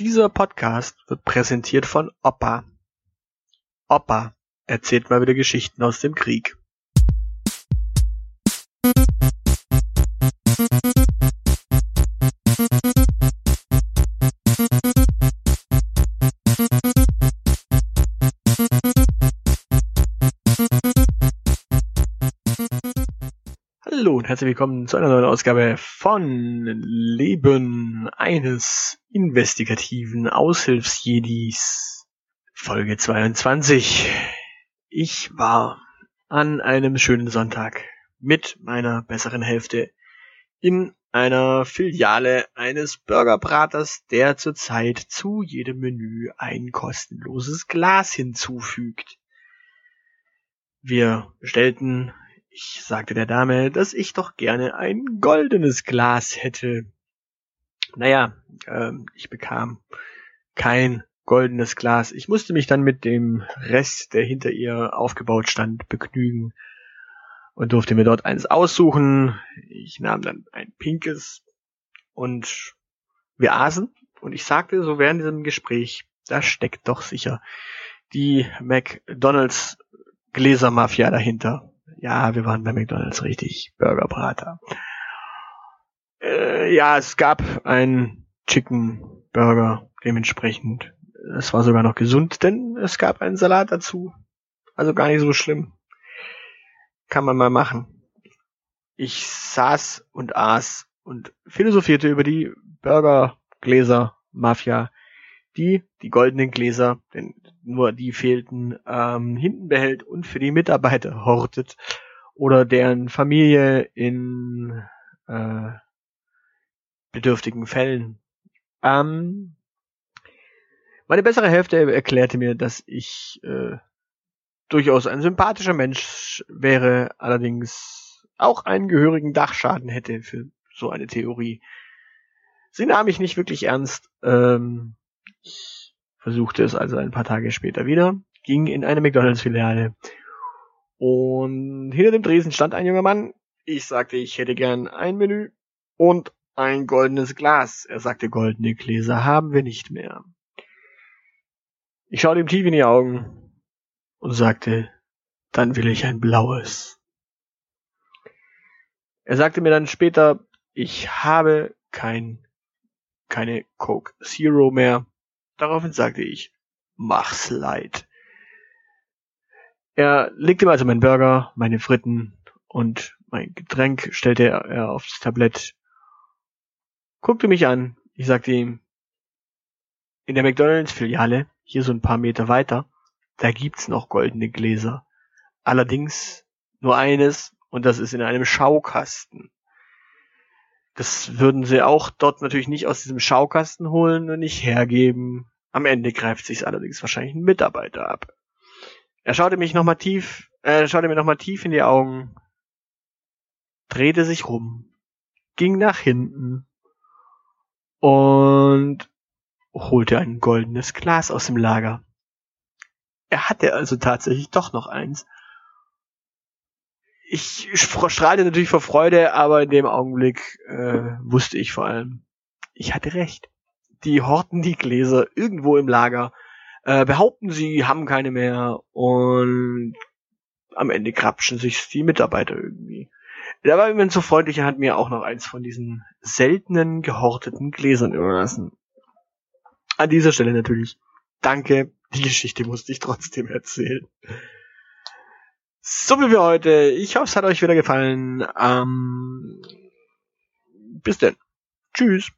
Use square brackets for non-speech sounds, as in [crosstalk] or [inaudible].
Dieser Podcast wird präsentiert von Opa. Opa erzählt mal wieder Geschichten aus dem Krieg. Hallo und herzlich willkommen zu einer neuen Ausgabe von Leben eines investigativen Aushilfsjedis. Folge 22. Ich war an einem schönen Sonntag mit meiner besseren Hälfte in einer Filiale eines Burgerbraters, der zurzeit zu jedem Menü ein kostenloses Glas hinzufügt. Wir bestellten ich sagte der Dame, dass ich doch gerne ein goldenes Glas hätte. Naja, äh, ich bekam kein goldenes Glas. Ich musste mich dann mit dem Rest, der hinter ihr aufgebaut stand, begnügen und durfte mir dort eins aussuchen. Ich nahm dann ein pinkes und wir aßen und ich sagte so während diesem Gespräch, da steckt doch sicher die McDonalds Gläsermafia dahinter. Ja, wir waren bei McDonalds richtig. Burgerbrater. Äh, ja, es gab ein Chicken Burger dementsprechend. Es war sogar noch gesund, denn es gab einen Salat dazu. Also gar nicht so schlimm. Kann man mal machen. Ich saß und aß und philosophierte über die Burgergläser Mafia, die die goldenen Gläser, denn nur die fehlten, ähm, hinten behält und für die Mitarbeiter [laughs] hortet oder deren Familie in äh, bedürftigen Fällen. Ähm, meine bessere Hälfte erklärte mir, dass ich äh, durchaus ein sympathischer Mensch wäre, allerdings auch einen gehörigen Dachschaden hätte für so eine Theorie. Sie nahm mich nicht wirklich ernst. Ähm, versuchte es also ein paar Tage später wieder, ging in eine McDonalds-Filiale und hinter dem Dresen stand ein junger Mann. Ich sagte, ich hätte gern ein Menü und ein goldenes Glas. Er sagte, goldene Gläser haben wir nicht mehr. Ich schaute ihm tief in die Augen und sagte, dann will ich ein blaues. Er sagte mir dann später, ich habe kein, keine Coke Zero mehr. Daraufhin sagte ich, mach's leid. Er legte mir also meinen Burger, meine Fritten und mein Getränk stellte er aufs Tablett, guckte mich an. Ich sagte ihm, in der McDonalds-Filiale, hier so ein paar Meter weiter, da gibt's noch goldene Gläser. Allerdings nur eines und das ist in einem Schaukasten. Das würden sie auch dort natürlich nicht aus diesem Schaukasten holen und nicht hergeben. Am Ende greift sich's allerdings wahrscheinlich ein Mitarbeiter ab. Er schaute mich nochmal tief, er schaute mir nochmal tief in die Augen, drehte sich rum, ging nach hinten und holte ein goldenes Glas aus dem Lager. Er hatte also tatsächlich doch noch eins. Ich strahlte natürlich vor Freude, aber in dem Augenblick äh, wusste ich vor allem, ich hatte recht. Die horten die Gläser irgendwo im Lager äh, behaupten, sie haben keine mehr und am Ende krapschen sich die Mitarbeiter irgendwie. Da war jemand so freundlich und hat mir auch noch eins von diesen seltenen gehorteten Gläsern überlassen. An dieser Stelle natürlich danke, die Geschichte musste ich trotzdem erzählen. So wie wir heute. Ich hoffe, es hat euch wieder gefallen. Ähm, bis denn. Tschüss.